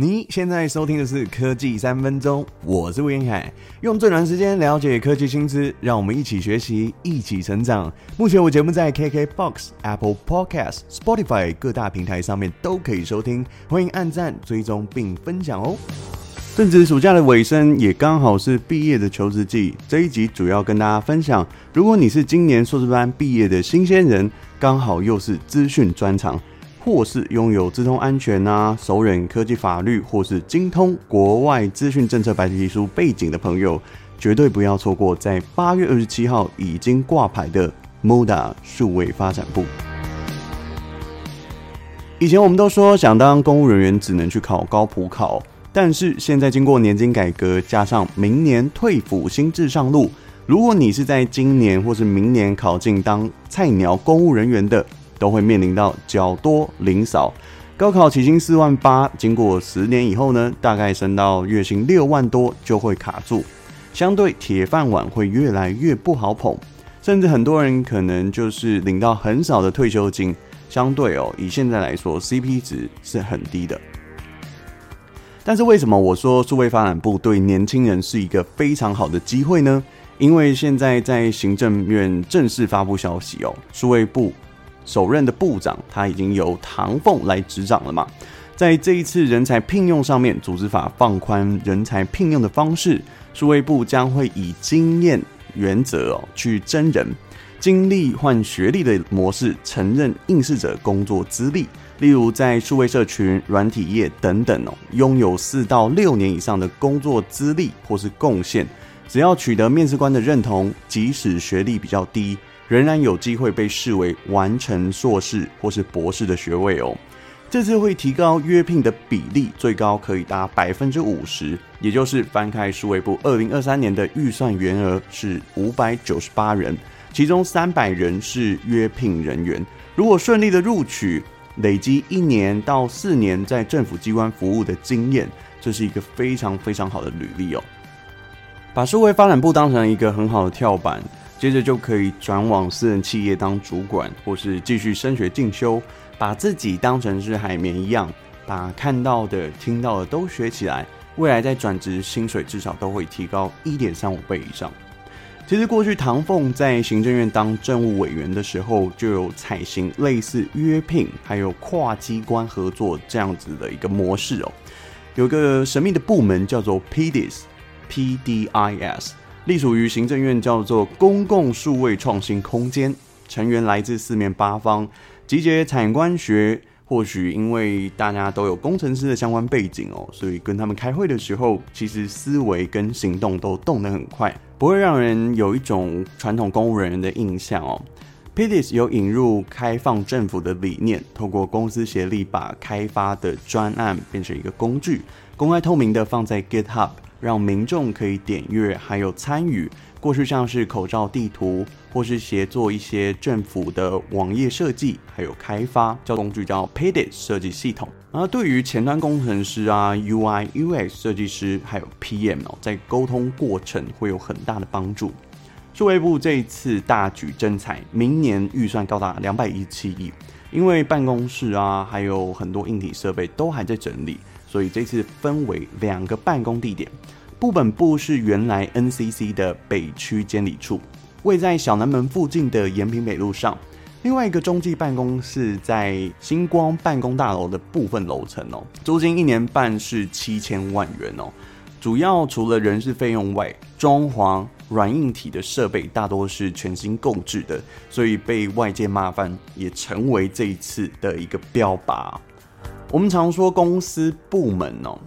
你现在收听的是科技三分钟，我是吴晏恺，用最短时间了解科技新知，让我们一起学习，一起成长。目前我节目在 KKBOX、Apple Podcast、Spotify 各大平台上面都可以收听，欢迎按赞、追踪并分享哦。正值暑假的尾声，也刚好是毕业的求职季。这一集主要跟大家分享，如果你是今年硕士班毕业的新鲜人，刚好又是资讯专长。或是拥有资通安全啊、熟稔科技法律，或是精通国外资讯政策白皮书背景的朋友，绝对不要错过在八月二十七号已经挂牌的 MODA 数位发展部。以前我们都说想当公务人员只能去考高普考，但是现在经过年金改革，加上明年退抚新制上路，如果你是在今年或是明年考进当菜鸟公务人员的，都会面临到缴多领少，高考起薪四万八，经过十年以后呢，大概升到月薪六万多就会卡住，相对铁饭碗会越来越不好捧，甚至很多人可能就是领到很少的退休金，相对哦，以现在来说，CP 值是很低的。但是为什么我说数位发展部对年轻人是一个非常好的机会呢？因为现在在行政院正式发布消息哦，数位部。首任的部长他已经由唐凤来执掌了嘛，在这一次人才聘用上面，组织法放宽人才聘用的方式，数位部将会以经验原则哦去征人，经历换学历的模式承认应试者工作资历，例如在数位社群、软体业等等哦，拥有四到六年以上的工作资历或是贡献，只要取得面试官的认同，即使学历比较低。仍然有机会被视为完成硕士或是博士的学位哦。这次会提高约聘的比例，最高可以达百分之五十，也就是翻开数位部二零二三年的预算员额是五百九十八人，其中三百人是约聘人员。如果顺利的录取，累积一年到四年在政府机关服务的经验，这是一个非常非常好的履历哦。把数位发展部当成一个很好的跳板。接着就可以转往私人企业当主管，或是继续升学进修，把自己当成是海绵一样，把看到的、听到的都学起来。未来再转职，薪水至少都会提高一点三五倍以上。其实过去唐凤在行政院当政务委员的时候，就有采行类似约聘，还有跨机关合作这样子的一个模式哦。有个神秘的部门叫做 PDIS，PDIS。隶属于行政院，叫做公共数位创新空间，成员来自四面八方，集结产官学。或许因为大家都有工程师的相关背景哦，所以跟他们开会的时候，其实思维跟行动都动得很快，不会让人有一种传统公务人员的印象哦。Pitis 有引入开放政府的理念，透过公司协力，把开发的专案变成一个工具，公开透明的放在 GitHub。让民众可以点阅，还有参与。过去像是口罩地图，或是协作一些政府的网页设计，还有开发，叫工具叫 PDIS 设计系统。而对于前端工程师啊、UI、UX 设计师，还有 PM 哦，在沟通过程会有很大的帮助。数位部这一次大举征才，明年预算高达两百一十七亿，因为办公室啊，还有很多硬体设备都还在整理。所以这次分为两个办公地点，部本部是原来 NCC 的北区监理处，位在小南门附近的延平北路上；另外一个中继办公室在星光办公大楼的部分楼层哦，租金一年半是七千万元哦。主要除了人事费用外，装潢软硬体的设备大多是全新购置的，所以被外界骂翻，也成为这一次的一个标靶。我们常说公司部门哦，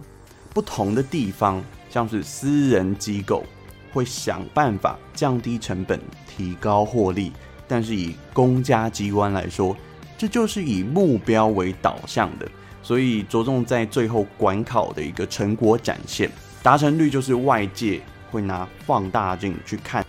不同的地方，像是私人机构会想办法降低成本、提高获利，但是以公家机关来说，这就是以目标为导向的，所以着重在最后管考的一个成果展现，达成率就是外界会拿放大镜去看。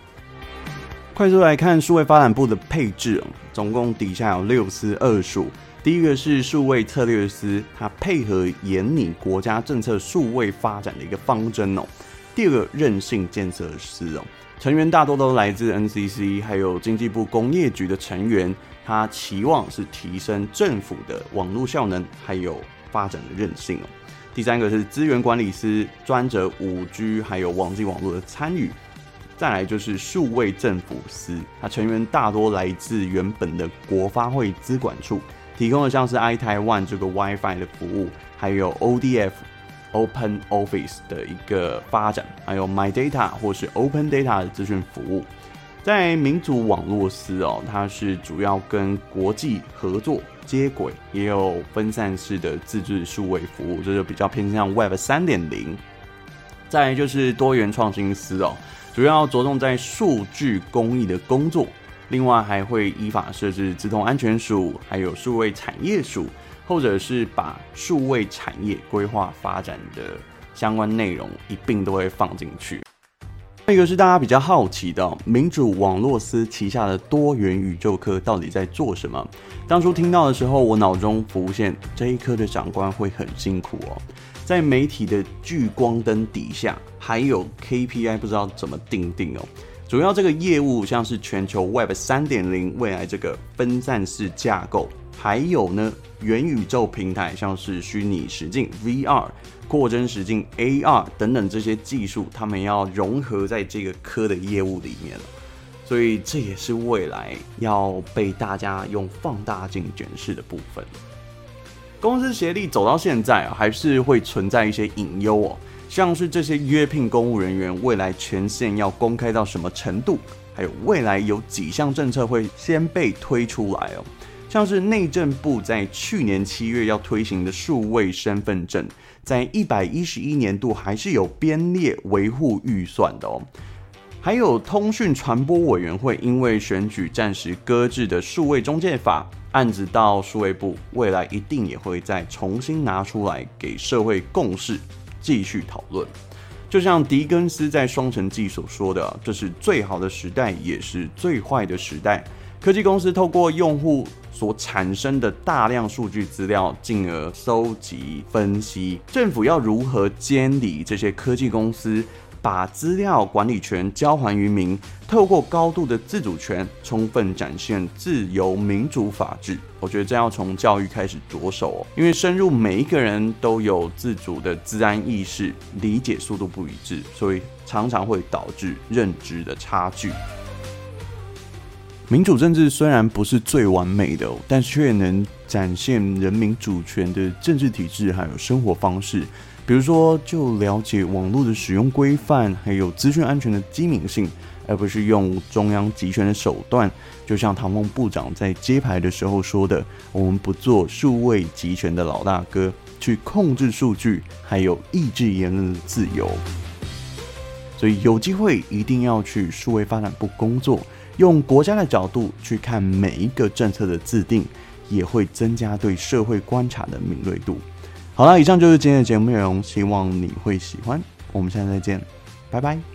快速来看数位发展部的配置，总共底下有六司二署。第一个是数位策略司，它配合研拟国家政策数位发展的一个方针哦。第二个韧性建设司哦，成员大多都来自 NCC，还有经济部工业局的成员，他期望是提升政府的网络效能，还有发展的韧性哦。第三个是资源管理司，专责五 G 还有网际网络的参与。再来就是数位政府司，它成员大多来自原本的国发会资管处，提供的像是 iTaiwan 这个 WiFi 的服务，还有 ODF Open Office 的一个发展，还有 My Data 或是 Open Data 的资讯服务。在民主网络司哦，它是主要跟国际合作接轨，也有分散式的自制数位服务，这就比较偏向 Web 三点零。再就是多元创新司哦。主要着重在数据公益的工作，另外还会依法设置资通安全署，还有数位产业署，或者是把数位产业规划发展的相关内容一并都会放进去。一个是大家比较好奇的，民主网络司旗下的多元宇宙科到底在做什么？当初听到的时候，我脑中浮现这一科的长官会很辛苦哦。在媒体的聚光灯底下，还有 KPI 不知道怎么定定哦。主要这个业务像是全球 Web 三点零未来这个分散式架构，还有呢元宇宙平台，像是虚拟实境 VR、扩增实境 AR 等等这些技术，他们要融合在这个科的业务里面，所以这也是未来要被大家用放大镜检视的部分。公司协力走到现在，还是会存在一些隐忧哦，像是这些约聘公务人员未来权限要公开到什么程度，还有未来有几项政策会先被推出来哦，像是内政部在去年七月要推行的数位身份证，在一百一十一年度还是有编列维护预算的哦。还有通讯传播委员会因为选举暂时搁置的数位中介法案子，到数位部未来一定也会再重新拿出来给社会共识，继续讨论。就像狄更斯在《双城记》所说的：“这是最好的时代，也是最坏的时代。”科技公司透过用户所产生的大量数据资料，进而搜集分析。政府要如何监理这些科技公司？把资料管理权交还于民，透过高度的自主权，充分展现自由民主法治。我觉得这要从教育开始着手哦，因为深入每一个人都有自主的自安意识，理解速度不一致，所以常常会导致认知的差距。民主政治虽然不是最完美的，但却能展现人民主权的政治体制，还有生活方式。比如说，就了解网络的使用规范，还有资讯安全的机敏性，而不是用中央集权的手段。就像唐凤部长在揭牌的时候说的：“我们不做数位集权的老大哥，去控制数据，还有抑制言论的自由。”所以有机会一定要去数位发展部工作，用国家的角度去看每一个政策的制定，也会增加对社会观察的敏锐度。好了，以上就是今天的节目内容，希望你会喜欢。我们下次再见，拜拜。